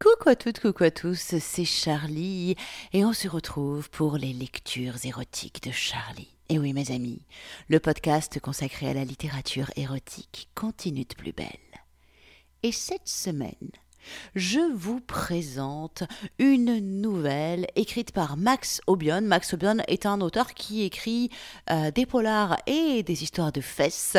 Coucou à toutes, coucou à tous, c'est Charlie et on se retrouve pour les lectures érotiques de Charlie. Et oui mes amis, le podcast consacré à la littérature érotique continue de plus belle. Et cette semaine, je vous présente une nouvelle écrite par Max Obion. Max Obion est un auteur qui écrit euh, des polars et des histoires de fesses.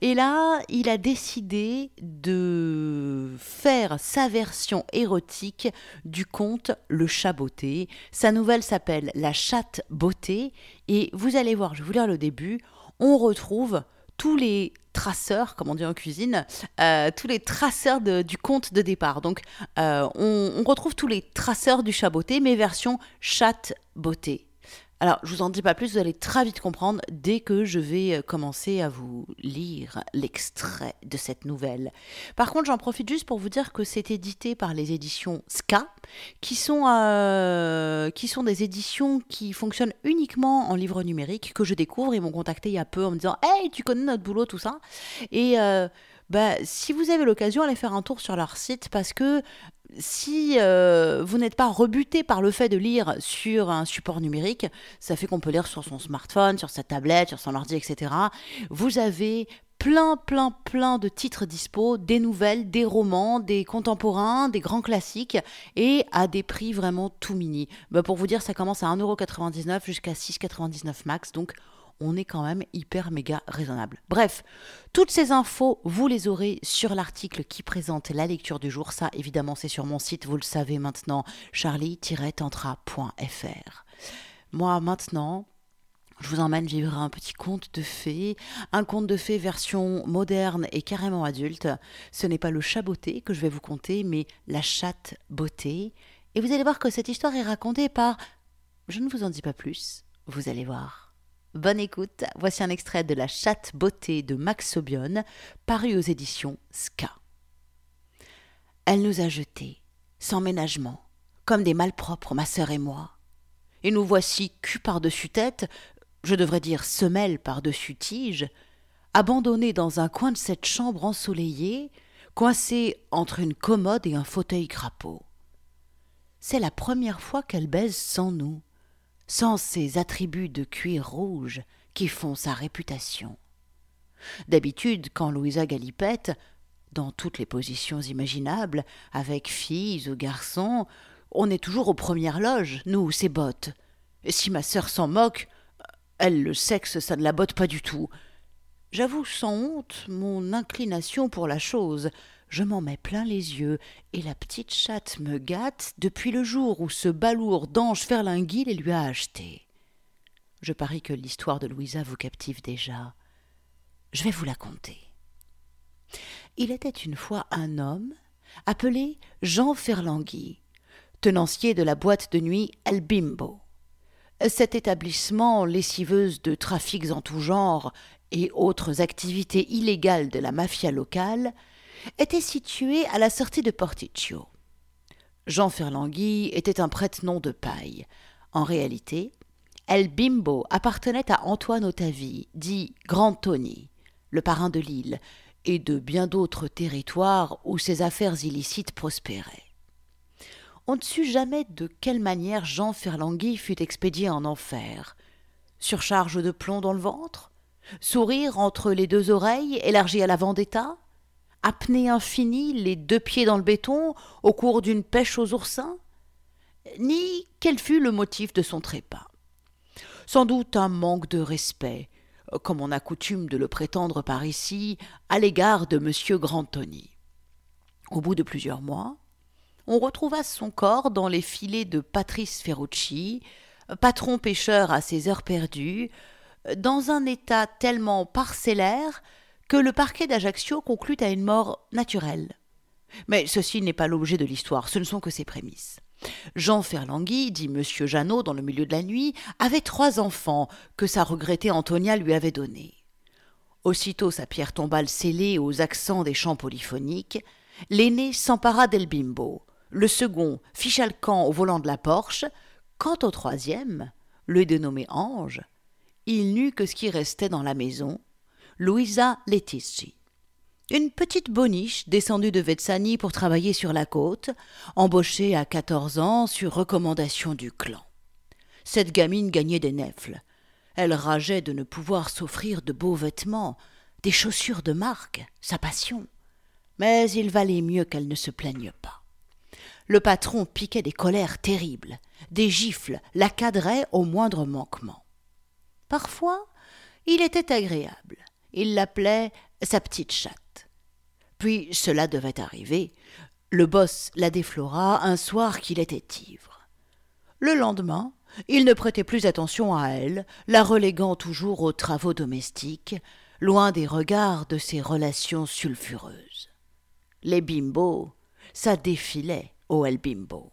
Et là, il a décidé de faire sa version érotique du conte Le chat beauté. Sa nouvelle s'appelle La chatte beauté. Et vous allez voir, je vais vous lire le début, on retrouve tous les traceurs, comme on dit en cuisine, euh, tous les traceurs du compte de départ. Donc, euh, on, retrouve tous les traceurs du chat beauté, mais version chat beauté. Alors, je vous en dis pas plus, vous allez très vite comprendre dès que je vais euh, commencer à vous lire l'extrait de cette nouvelle. Par contre, j'en profite juste pour vous dire que c'est édité par les éditions Ska, qui sont, euh, des éditions qui fonctionnent uniquement en livre numérique, que je découvre. Ils m'ont contacté il y a peu en me disant Hey, tu connais notre boulot, tout ça. Et. Euh, bah, si vous avez l'occasion, allez faire un tour sur leur site parce que si euh, vous n'êtes pas rebuté par le fait de lire sur un support numérique, ça fait qu'on peut lire sur son smartphone, sur sa tablette, sur son ordi, etc. Vous avez plein, plein, plein de titres dispo, des nouvelles, des romans, des contemporains, des grands classiques, et à des prix vraiment tout mini. Bah, pour vous dire, ça commence à 1,99€ jusqu'à 6,99€ max, donc on est quand même hyper méga raisonnable. Bref, toutes ces infos, vous les aurez sur l'article qui présente la lecture du jour. Ça, évidemment, c'est sur mon site, vous le savez maintenant, charlie-tantra.fr. Moi, maintenant, je vous emmène vivre un petit conte de fées, un conte de fées version moderne et carrément adulte. Ce n'est pas le chat beauté que je vais vous conter, mais la chatte beauté. Et vous allez voir que cette histoire est racontée par... Je ne vous en dis pas plus, vous allez voir. Bonne écoute, voici un extrait de La chatte beauté de Max Sobion, paru aux éditions Ska. Elle nous a jetés, sans ménagement, comme des malpropres, ma sœur et moi. Et nous voici cul par-dessus tête, je devrais dire semelle par-dessus tige, abandonnés dans un coin de cette chambre ensoleillée, coincés entre une commode et un fauteuil crapaud. C'est la première fois qu'elle baise sans nous sans ces attributs de cuir rouge qui font sa réputation. D'habitude, quand Louisa galipette, dans toutes les positions imaginables, avec filles ou garçons, on est toujours aux premières loges, nous, ses bottes. Et si ma sœur s'en moque, elle, le sexe, ça ne la botte pas du tout. J'avoue sans honte mon inclination pour la chose, je m'en mets plein les yeux, et la petite chatte me gâte depuis le jour où ce balourd d'ange ferlinguis les lui a achetés. Je parie que l'histoire de Louisa vous captive déjà. Je vais vous la conter. Il était une fois un homme appelé Jean Ferlangui, tenancier de la boîte de nuit El Bimbo. Cet établissement, lessiveuse de trafics en tout genre et autres activités illégales de la mafia locale, était situé à la sortie de Porticcio. Jean Ferlangui était un prête-nom de paille. En réalité, El Bimbo appartenait à Antoine Otavi, dit Grand Tony, le parrain de l'île, et de bien d'autres territoires où ses affaires illicites prospéraient. On ne sut jamais de quelle manière Jean Ferlangui fut expédié en enfer. Surcharge de plomb dans le ventre? Sourire entre les deux oreilles élargi à la vendetta? Apnée infinie, les deux pieds dans le béton, au cours d'une pêche aux oursins Ni quel fut le motif de son trépas Sans doute un manque de respect, comme on a coutume de le prétendre par ici, à l'égard de M. Grantoni. Au bout de plusieurs mois, on retrouva son corps dans les filets de Patrice Ferrucci, patron pêcheur à ses heures perdues, dans un état tellement parcellaire que le parquet d'Ajaccio conclut à une mort naturelle. Mais ceci n'est pas l'objet de l'histoire, ce ne sont que ses prémices. Jean Ferlangui, dit Monsieur Jeannot dans le milieu de la nuit, avait trois enfants que sa regrettée Antonia lui avait donnés. Aussitôt sa pierre tombale scellée aux accents des chants polyphoniques, l'aîné s'empara d'El Bimbo, le second ficha le camp au volant de la Porsche, quant au troisième, le dénommé Ange, il n'eut que ce qui restait dans la maison, Louisa Letici. Une petite boniche descendue de Vetsani pour travailler sur la côte, embauchée à quatorze ans sur recommandation du clan. Cette gamine gagnait des nefles. Elle rageait de ne pouvoir s'offrir de beaux vêtements, des chaussures de marque, sa passion. Mais il valait mieux qu'elle ne se plaigne pas. Le patron piquait des colères terribles, des gifles la cadrait au moindre manquement. Parfois, il était agréable. Il l'appelait sa petite chatte. Puis cela devait arriver. Le boss la déflora un soir qu'il était ivre. Le lendemain, il ne prêtait plus attention à elle, la reléguant toujours aux travaux domestiques, loin des regards de ses relations sulfureuses. Les bimbos, ça défilait au El Bimbo.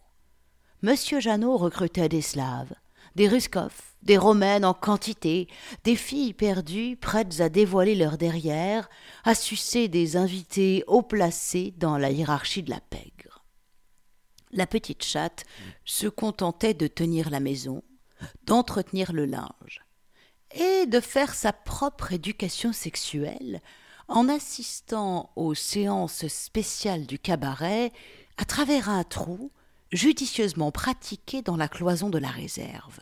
Monsieur Jeannot recrutait des Slaves, des Ruskov, des Romaines en quantité, des filles perdues prêtes à dévoiler leur derrière, à sucer des invités haut placés dans la hiérarchie de la pègre. La petite chatte se contentait de tenir la maison, d'entretenir le linge, et de faire sa propre éducation sexuelle en assistant aux séances spéciales du cabaret à travers un trou judicieusement pratiqué dans la cloison de la réserve.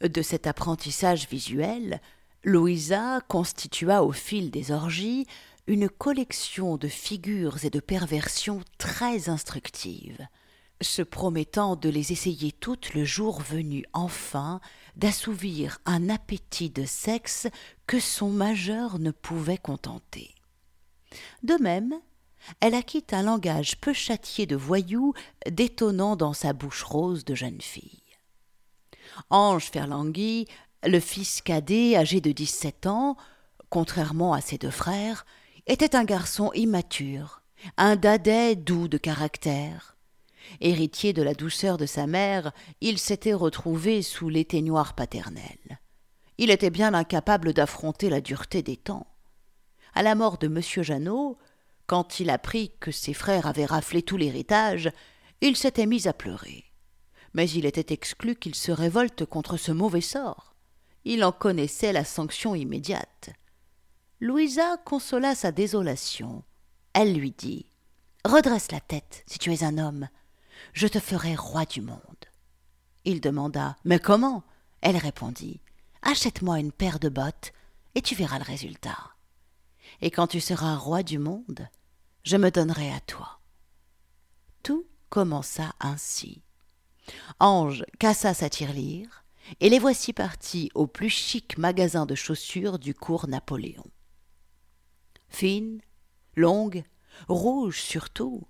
De cet apprentissage visuel, Louisa constitua au fil des orgies une collection de figures et de perversions très instructives, se promettant de les essayer toutes le jour venu enfin d'assouvir un appétit de sexe que son majeur ne pouvait contenter. De même, elle acquitte un langage peu châtié de voyou, détonnant dans sa bouche rose de jeune fille. Ange Ferlangui, le fils cadet âgé de dix-sept ans, contrairement à ses deux frères, était un garçon immature, un dadais doux de caractère. Héritier de la douceur de sa mère, il s'était retrouvé sous l'éteignoir paternel. Il était bien incapable d'affronter la dureté des temps. À la mort de M. Jeannot, quand il apprit que ses frères avaient raflé tout l'héritage, il s'était mis à pleurer. Mais il était exclu qu'il se révolte contre ce mauvais sort. Il en connaissait la sanction immédiate. Louisa consola sa désolation. Elle lui dit Redresse la tête, si tu es un homme. Je te ferai roi du monde. Il demanda Mais comment? Elle répondit Achète-moi une paire de bottes, et tu verras le résultat et quand tu seras roi du monde, je me donnerai à toi. Tout commença ainsi. Ange cassa sa tirelire, et les voici partis au plus chic magasin de chaussures du cours Napoléon. Fine, longue, rouge surtout,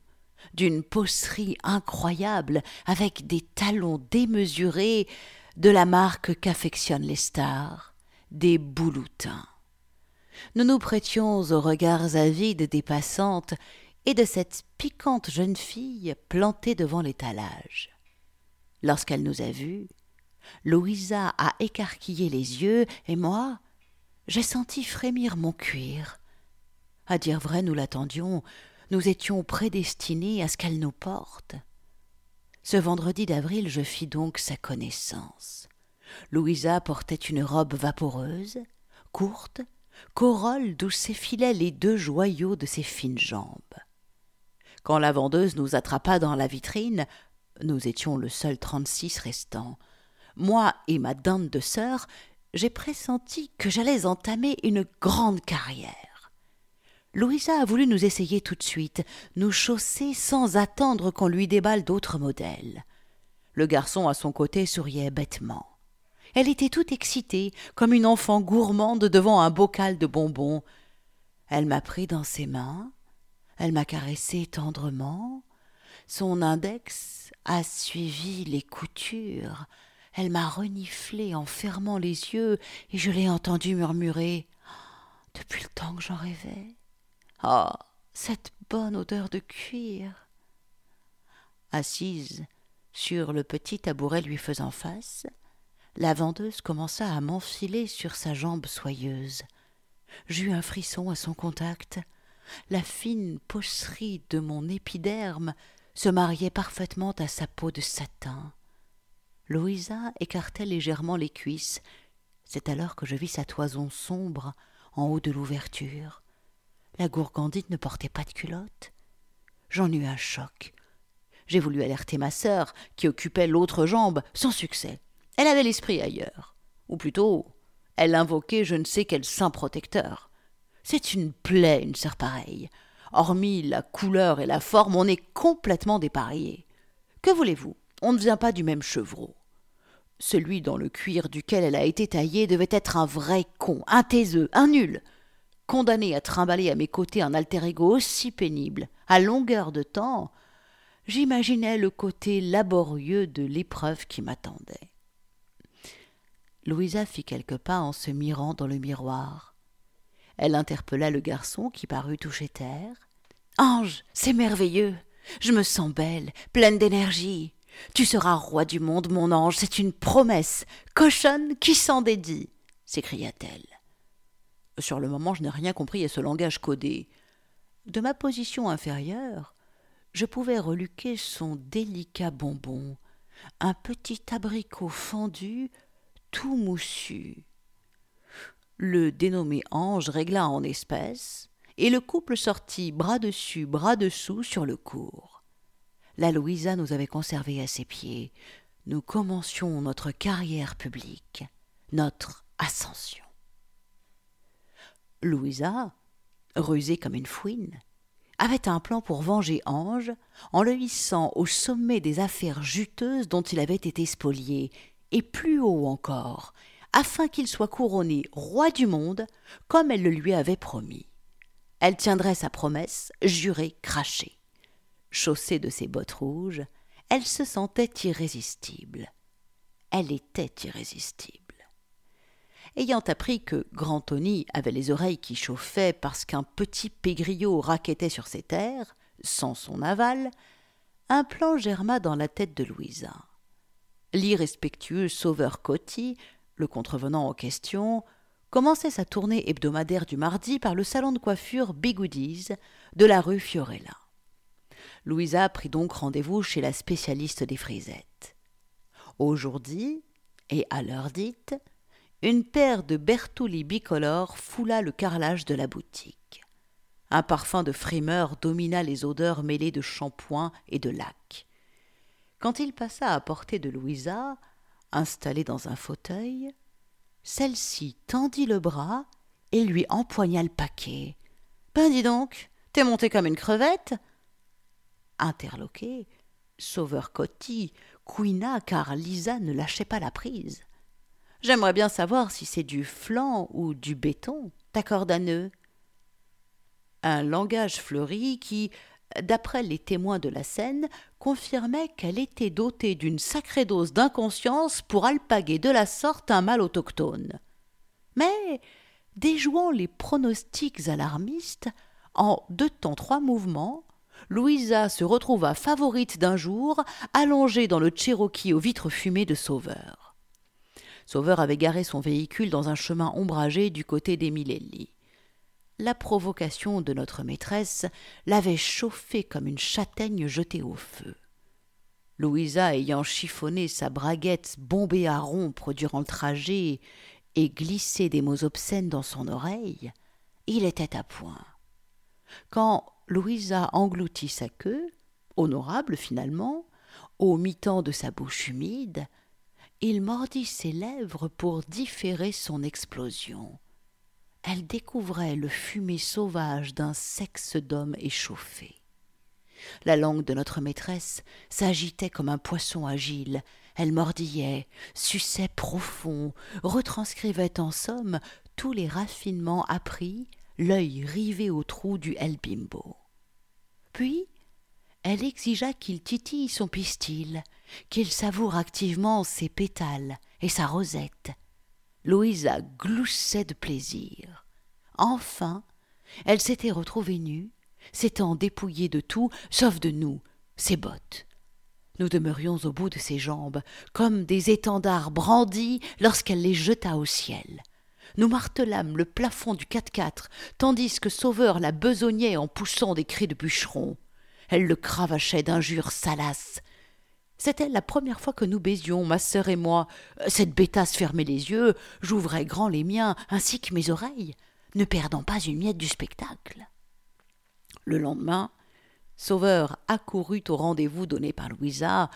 d'une posserie incroyable, avec des talons démesurés de la marque qu'affectionnent les stars, des bouloutins nous nous prêtions aux regards avides des passantes et de cette piquante jeune fille plantée devant l'étalage. Lorsqu'elle nous a vus, Louisa a écarquillé les yeux, et moi, j'ai senti frémir mon cuir. À dire vrai, nous l'attendions, nous étions prédestinés à ce qu'elle nous porte. Ce vendredi d'avril, je fis donc sa connaissance. Louisa portait une robe vaporeuse, courte, corolle d'où s'effilaient les deux joyaux de ses fines jambes. Quand la vendeuse nous attrapa dans la vitrine, nous étions le seul trente-six restant. Moi et ma dinde de sœur, j'ai pressenti que j'allais entamer une grande carrière. Louisa a voulu nous essayer tout de suite, nous chausser sans attendre qu'on lui déballe d'autres modèles. Le garçon à son côté souriait bêtement. Elle était toute excitée, comme une enfant gourmande devant un bocal de bonbons. Elle m'a pris dans ses mains, elle m'a caressé tendrement, son index a suivi les coutures, elle m'a reniflé en fermant les yeux, et je l'ai entendu murmurer Depuis le temps que j'en rêvais. Ah. Cette bonne odeur de cuir. Assise sur le petit tabouret lui faisant face, la vendeuse commença à m'enfiler sur sa jambe soyeuse. J'eus un frisson à son contact. La fine pocherie de mon épiderme se mariait parfaitement à sa peau de satin. Louisa écartait légèrement les cuisses. C'est alors que je vis sa toison sombre en haut de l'ouverture. La gourgandine ne portait pas de culotte. J'en eus un choc. J'ai voulu alerter ma sœur, qui occupait l'autre jambe, sans succès. Elle avait l'esprit ailleurs. Ou plutôt, elle invoquait je ne sais quel saint protecteur. C'est une plaie, une sœur pareille. Hormis la couleur et la forme, on est complètement dépareillé. Que voulez-vous? On ne vient pas du même chevreau. Celui dans le cuir duquel elle a été taillée devait être un vrai con, un taiseux, un nul. Condamné à trimballer à mes côtés un alter ego aussi pénible, à longueur de temps, j'imaginais le côté laborieux de l'épreuve qui m'attendait. Louisa fit quelques pas en se mirant dans le miroir. Elle interpella le garçon qui parut toucher terre. Ange, c'est merveilleux. Je me sens belle, pleine d'énergie. Tu seras roi du monde, mon ange, c'est une promesse. Cochonne qui s'en dédie s'écria-t-elle. Sur le moment, je n'ai rien compris à ce langage codé. De ma position inférieure, je pouvais reluquer son délicat bonbon, un petit abricot fendu, tout moussu. Le dénommé ange régla en espèces, et le couple sortit bras dessus, bras dessous sur le cours. La Louisa nous avait conservés à ses pieds. Nous commencions notre carrière publique, notre ascension. Louisa, rusée comme une fouine, avait un plan pour venger Ange en le hissant au sommet des affaires juteuses dont il avait été spolié, et plus haut encore, afin qu'il soit couronné roi du monde comme elle le lui avait promis. Elle tiendrait sa promesse, jurée, crachée. Chaussée de ses bottes rouges, elle se sentait irrésistible. Elle était irrésistible. Ayant appris que Grand Tony avait les oreilles qui chauffaient parce qu'un petit pégriot raquettait sur ses terres, sans son aval, un plan germa dans la tête de Louisa. L'irrespectueux sauveur Coty, le contrevenant en question, commençait sa tournée hebdomadaire du mardi par le salon de coiffure Bigoodies de la rue Fiorella. Louisa prit donc rendez-vous chez la spécialiste des frisettes. Aujourd'hui, et à l'heure dite, une paire de Bertolli bicolores foula le carrelage de la boutique. Un parfum de frimeur domina les odeurs mêlées de shampoing et de lac. Quand il passa à portée de Louisa, installée dans un fauteuil, celle-ci tendit le bras et lui empoigna le paquet. Ben dis donc, t'es montée comme une crevette Interloqué, Sauveur Coty couina car Lisa ne lâchait pas la prise. J'aimerais bien savoir si c'est du flanc ou du béton, d'accord à nœud. Un langage fleuri qui, d'après les témoins de la scène, confirmait qu'elle était dotée d'une sacrée dose d'inconscience pour alpaguer de la sorte un mal autochtone. Mais, déjouant les pronostics alarmistes, en deux temps trois mouvements, Louisa se retrouva favorite d'un jour, allongée dans le Cherokee aux vitres fumées de Sauveur. Sauveur avait garé son véhicule dans un chemin ombragé du côté des Milelli. La provocation de notre maîtresse l'avait chauffé comme une châtaigne jetée au feu. Louisa ayant chiffonné sa braguette bombée à rompre durant le trajet et glissé des mots obscènes dans son oreille, il était à point. Quand Louisa engloutit sa queue, honorable finalement, au mi-temps de sa bouche humide, il mordit ses lèvres pour différer son explosion. Elle découvrait le fumet sauvage d'un sexe d'homme échauffé. La langue de notre maîtresse s'agitait comme un poisson agile. Elle mordillait, suçait profond, retranscrivait en somme tous les raffinements appris, l'œil rivé au trou du El Bimbo. Puis, elle exigea qu'il titille son pistil, qu'il savoure activement ses pétales et sa rosette. Louisa gloussait de plaisir. Enfin, elle s'était retrouvée nue, s'étant dépouillée de tout, sauf de nous, ses bottes. Nous demeurions au bout de ses jambes, comme des étendards brandis lorsqu'elle les jeta au ciel. Nous martelâmes le plafond du 4x4, tandis que Sauveur la besognait en poussant des cris de bûcheron. Elle le cravachait d'injures salaces, c'était la première fois que nous baisions, ma sœur et moi. Cette bêtasse fermait les yeux, j'ouvrais grand les miens, ainsi que mes oreilles, ne perdant pas une miette du spectacle. Le lendemain, Sauveur accourut au rendez-vous donné par Louisa,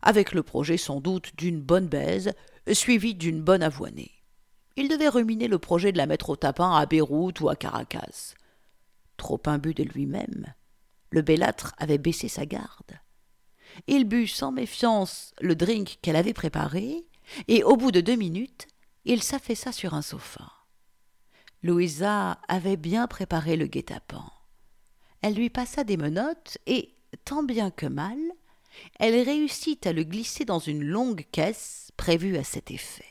avec le projet sans doute d'une bonne baise, suivie d'une bonne avoinée. Il devait ruminer le projet de la mettre au tapin à Beyrouth ou à Caracas. Trop imbu de lui-même, le bellâtre avait baissé sa garde. Il but sans méfiance le drink qu'elle avait préparé, et au bout de deux minutes, il s'affaissa sur un sofa. Louisa avait bien préparé le guet-apens. Elle lui passa des menottes et, tant bien que mal, elle réussit à le glisser dans une longue caisse prévue à cet effet.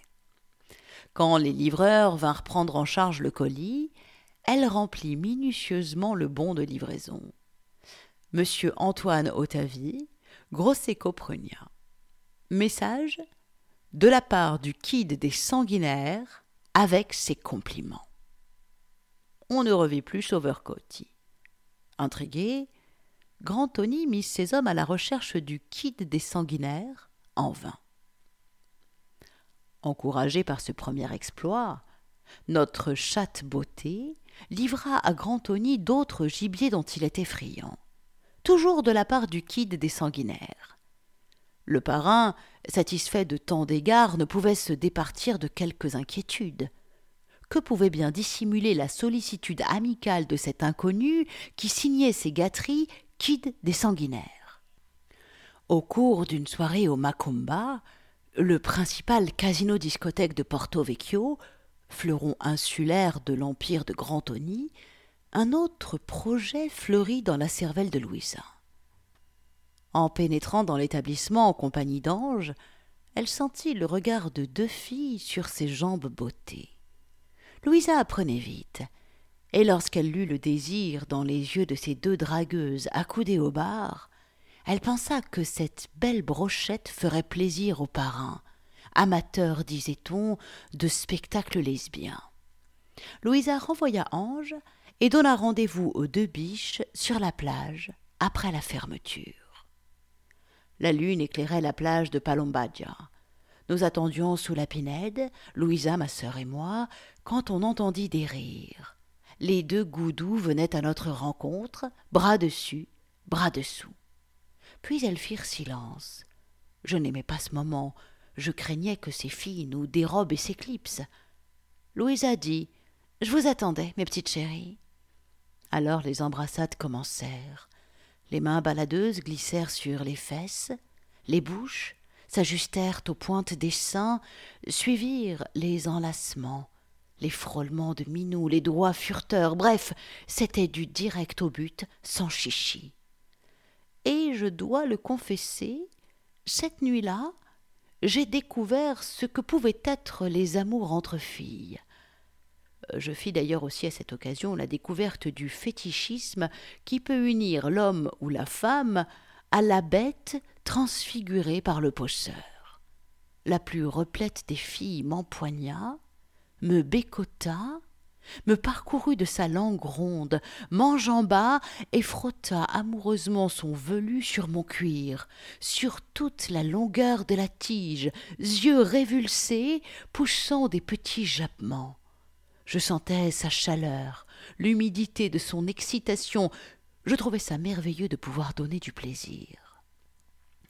Quand les livreurs vinrent prendre en charge le colis, elle remplit minutieusement le bon de livraison. Monsieur Antoine Otavie, Grosseco Prugna. Message de la part du Kid des Sanguinaires avec ses compliments. On ne revit plus Sauveur Coty. Intrigué, Grand Tony mit ses hommes à la recherche du Kid des Sanguinaires en vain. Encouragé par ce premier exploit, notre chatte beauté livra à Grand d'autres gibiers dont il était friand, toujours de la part du Kid des Sanguinaires. Le parrain, satisfait de tant d'égards, ne pouvait se départir de quelques inquiétudes que pouvait bien dissimuler la sollicitude amicale de cet inconnu qui signait ses gâteries Kid des sanguinaires? Au cours d'une soirée au Macumba, le principal casino-discothèque de Porto Vecchio, fleuron insulaire de l'empire de Grand Tony, un autre projet fleurit dans la cervelle de Louisa. En pénétrant dans l'établissement en compagnie d'Ange, elle sentit le regard de deux filles sur ses jambes bottées. Louisa apprenait vite, et lorsqu'elle lut le désir dans les yeux de ces deux dragueuses accoudées au bar, elle pensa que cette belle brochette ferait plaisir aux parrains, amateurs, disait-on, de spectacles lesbiens. Louisa renvoya Ange et donna rendez-vous aux deux biches sur la plage après la fermeture. La lune éclairait la plage de Palombadia. Nous attendions sous la pinède, Louisa, ma sœur et moi, quand on entendit des rires. Les deux goudous venaient à notre rencontre, bras dessus, bras dessous. Puis elles firent silence. Je n'aimais pas ce moment. Je craignais que ces filles nous dérobent et s'éclipsent. Louisa dit Je vous attendais, mes petites chéries. Alors les embrassades commencèrent. Les mains baladeuses glissèrent sur les fesses, les bouches s'ajustèrent aux pointes des seins, suivirent les enlacements, les frôlements de Minou, les doigts furteurs, bref, c'était du direct au but, sans chichi. Et je dois le confesser, cette nuit-là, j'ai découvert ce que pouvaient être les amours entre filles. Je fis d'ailleurs aussi à cette occasion la découverte du fétichisme qui peut unir l'homme ou la femme à la bête transfigurée par le posseur. La plus replète des filles m'empoigna, me bécota, me parcourut de sa langue ronde, m'enjamba et frotta amoureusement son velu sur mon cuir, sur toute la longueur de la tige, yeux révulsés, poussant des petits jappements. Je sentais sa chaleur, l'humidité de son excitation, je trouvais ça merveilleux de pouvoir donner du plaisir.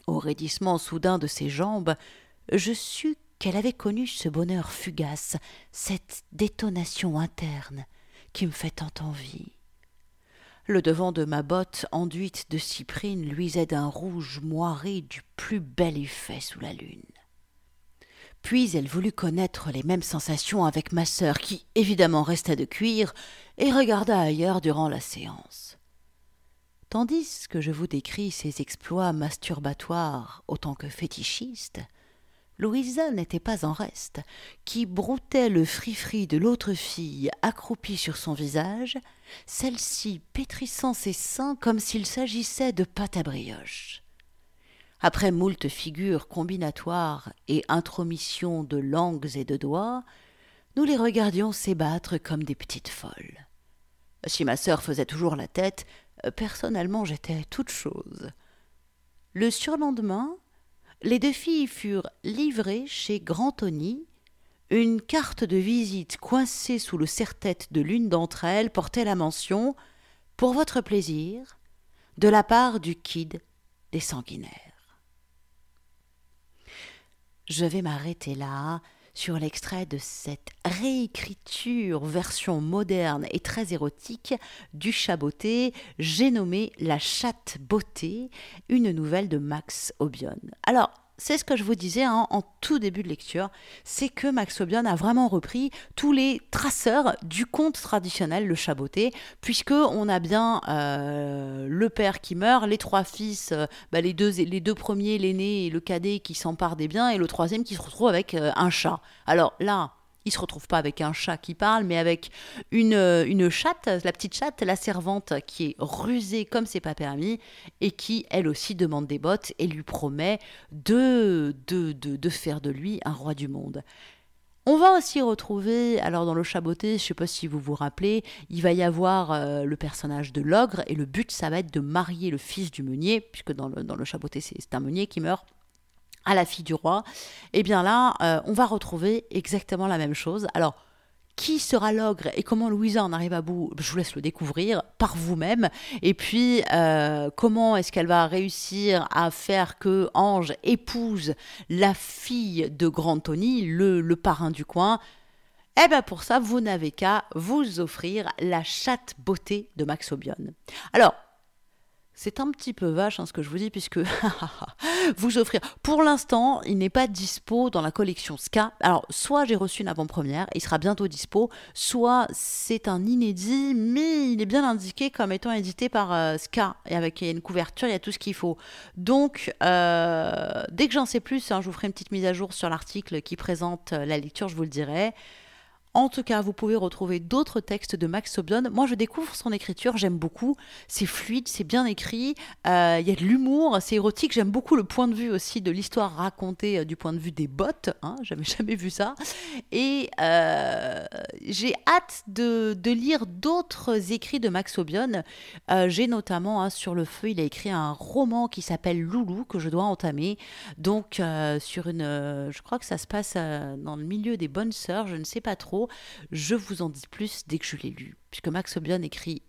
Au raidissement soudain de ses jambes, je sus qu'elle avait connu ce bonheur fugace, cette détonation interne qui me fait tant envie. Le devant de ma botte enduite de cyprine luisait d'un rouge moiré du plus bel effet sous la lune. Puis elle voulut connaître les mêmes sensations avec ma sœur, qui évidemment resta de cuir, et regarda ailleurs durant la séance. Tandis que je vous décris ses exploits masturbatoires autant que fétichistes, Louisa n'était pas en reste, qui broutait le fri-fri de l'autre fille accroupie sur son visage, celle-ci pétrissant ses seins comme s'il s'agissait de pâte à brioche. Après moult figures combinatoires et intromissions de langues et de doigts, nous les regardions s'ébattre comme des petites folles. Si ma sœur faisait toujours la tête, euh, personnellement, j'étais toute chose. Le surlendemain, les deux filles furent livrées chez Grand Tony. Une carte de visite coincée sous le serre-tête de l'une d'entre elles portait la mention pour votre plaisir, de la part du kid des sanguinaires. Je vais m'arrêter là sur l'extrait de cette réécriture version moderne et très érotique du Chaboté, j'ai nommé La chatte beauté, une nouvelle de Max Obion. Alors, c'est ce que je vous disais hein, en tout début de lecture, c'est que Max Obion a vraiment repris tous les traceurs du conte traditionnel, le chaboté, puisque on a bien euh, le père qui meurt, les trois fils, euh, bah, les, deux, les deux premiers, l'aîné et le cadet qui s'emparent des biens, et le troisième qui se retrouve avec euh, un chat. Alors là, il se retrouve pas avec un chat qui parle, mais avec une, euh, une chatte, la petite chatte, la servante qui est rusée comme c'est pas permis et qui elle aussi demande des bottes et lui promet de, de, de, faire de lui un roi du monde. On va aussi retrouver, alors dans le chaboté, je sais pas si vous vous rappelez, il va y avoir euh, le personnage de l'ogre et le but ça va être de marier le fils du meunier, puisque dans le, dans le chaboté c'est un meunier qui meurt à la fille du roi, eh bien là, euh, on va retrouver exactement la même chose. Alors, qui sera l'ogre et comment Louisa en arrive à bout, je vous laisse le découvrir par vous-même. Et puis, euh, comment est-ce qu'elle va réussir à faire que Ange épouse la fille de Grand Tony, le, le parrain du coin? Eh bien pour ça, vous n'avez qu'à vous offrir la chatte beauté de Max Obion. Alors, c'est un petit peu vache hein, ce que je vous dis, puisque vous offrir. Pour l'instant, il n'est pas dispo dans la collection Ska. Alors, soit j'ai reçu une avant-première, il sera bientôt dispo, soit c'est un inédit, mais il est bien indiqué comme étant édité par euh, Ska. Et avec une couverture, il y a tout ce qu'il faut. Donc, euh, dès que j'en sais plus, hein, je vous ferai une petite mise à jour sur l'article qui présente euh, la lecture, je vous le dirai. En tout cas, vous pouvez retrouver d'autres textes de Max Obion. Moi, je découvre son écriture, j'aime beaucoup. C'est fluide, c'est bien écrit, euh, il y a de l'humour, c'est érotique. J'aime beaucoup le point de vue aussi de l'histoire racontée euh, du point de vue des bottes. Hein, J'avais jamais vu ça. Et euh, j'ai hâte de, lire d'autres écrits de Max Obion. j'ai notamment hein, sur le feu, il a écrit un roman qui s'appelle Loulou que je dois entamer. Donc, sur une, je crois que ça se passe dans le milieu des bonnes sœurs, je ne sais pas trop. Je vous en dis plus dès que je l'ai lu, puisque Max Obion écrit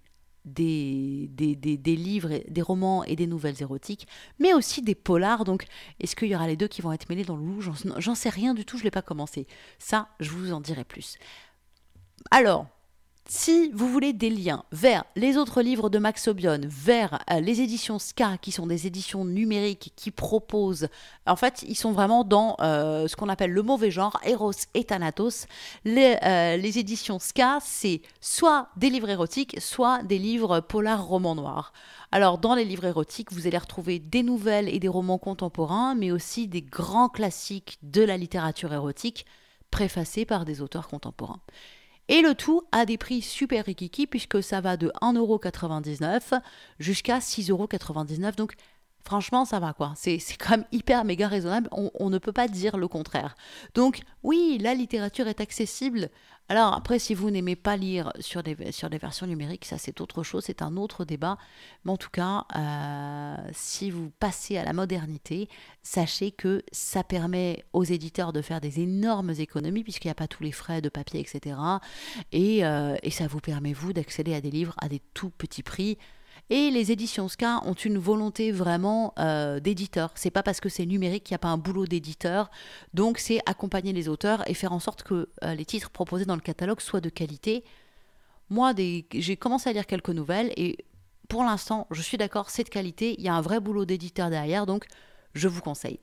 des, des, des, livres, des romans et des nouvelles érotiques, mais aussi des polars. Donc, est-ce qu'il y aura les deux qui vont être mêlés dans le loup? J'en sais rien du tout, je ne l'ai pas commencé. Ça, je vous en dirai plus. Alors, si vous voulez des liens vers les autres livres de Max Obion, vers euh, les éditions Ska, qui sont des éditions numériques qui proposent, en fait, ils sont vraiment dans euh, ce qu'on appelle le mauvais genre, Eros et Thanatos. Les, euh, les éditions Ska, c'est soit des livres érotiques, soit des livres polar romans noirs. Alors, dans les livres érotiques, vous allez retrouver des nouvelles et des romans contemporains, mais aussi des grands classiques de la littérature érotique, préfacés par des auteurs contemporains. Et le tout à des prix super rikiki puisque ça va de 1,99€ jusqu'à 6,99€. Donc franchement, ça va quoi. C'est quand même hyper méga raisonnable. On, ne peut pas dire le contraire. Donc oui, la littérature est accessible alors après, si vous n'aimez pas lire sur des, sur des versions numériques, ça c'est autre chose, c'est un autre débat. Mais en tout cas, euh, si vous passez à la modernité, sachez que ça permet aux éditeurs de faire des énormes économies puisqu'il n'y a pas tous les frais de papier, etc. Et, euh, et ça vous permet, vous, d'accéder à des livres à des tout petits prix et les éditions Ska ont une volonté vraiment euh, d'éditeur. C'est pas parce que c'est numérique qu'il n'y a pas un boulot d'éditeur. Donc c'est accompagner les auteurs et faire en sorte que euh, les titres proposés dans le catalogue soient de qualité. Moi, j'ai commencé à lire quelques nouvelles et pour l'instant, je suis d'accord, c'est de qualité. Il y a un vrai boulot d'éditeur derrière, donc je vous conseille.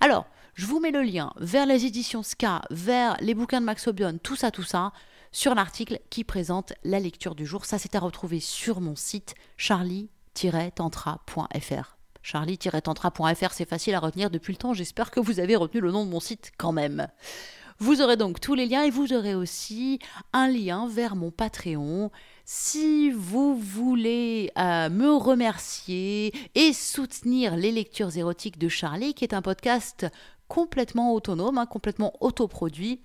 Alors, je vous mets le lien vers les éditions Ska, vers les bouquins de Max Obion, tout ça, tout ça sur l'article qui présente la lecture du jour. Ça, c'est à retrouver sur mon site charlie-tantra.fr. Charlie-tantra.fr, c'est facile à retenir depuis le temps. J'espère que vous avez retenu le nom de mon site quand même. Vous aurez donc tous les liens et vous aurez aussi un lien vers mon Patreon. Si vous voulez euh, me remercier et soutenir les lectures érotiques de Charlie, qui est un podcast complètement autonome, hein, complètement autoproduit,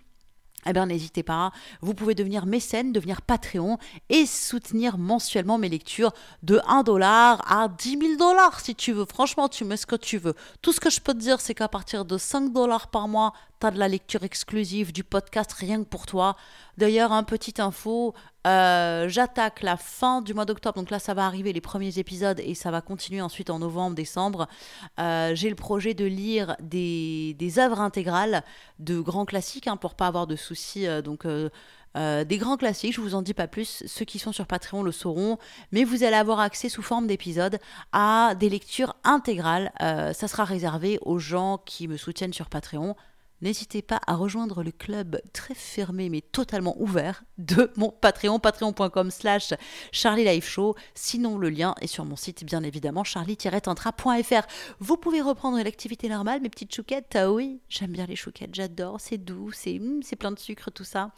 eh bien, n'hésitez pas, vous pouvez devenir mécène, devenir Patreon et soutenir mensuellement mes lectures de 1 dollar à 10 000 dollars si tu veux. Franchement, tu mets ce que tu veux. Tout ce que je peux te dire, c'est qu'à partir de 5 dollars par mois, t'as de la lecture exclusive, du podcast rien que pour toi. D'ailleurs, un petite info, euh, j'attaque la fin du mois d'octobre, donc là ça va arriver les premiers épisodes et ça va continuer ensuite en novembre, décembre. Euh, j'ai le projet de lire des, des œuvres intégrales de grands classiques hein, pour pas avoir de soucis. Euh, donc des grands classiques, je vous en dis pas plus, ceux qui sont sur Patreon le sauront, mais vous allez avoir accès sous forme d'épisodes à des lectures intégrales. ça sera réservé aux gens qui me soutiennent sur Patreon. N'hésitez pas à rejoindre le club très fermé mais totalement ouvert de mon Patreon, patreon.com slash Charlie Live Show. Sinon, le lien est sur mon site, bien évidemment, charlie-tantra.fr. Vous pouvez reprendre l'activité normale, mes petites chouquettes. Ah oui, j'aime bien les chouquettes, j'adore, c'est doux, c'est hum, c'est plein de sucre, tout ça.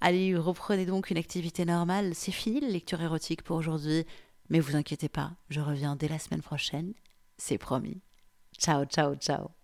Allez, reprenez donc une activité normale. C'est fini la lecture érotique pour aujourd'hui. Mais vous inquiétez pas, je reviens dès la semaine prochaine. C'est promis. Ciao, ciao, ciao.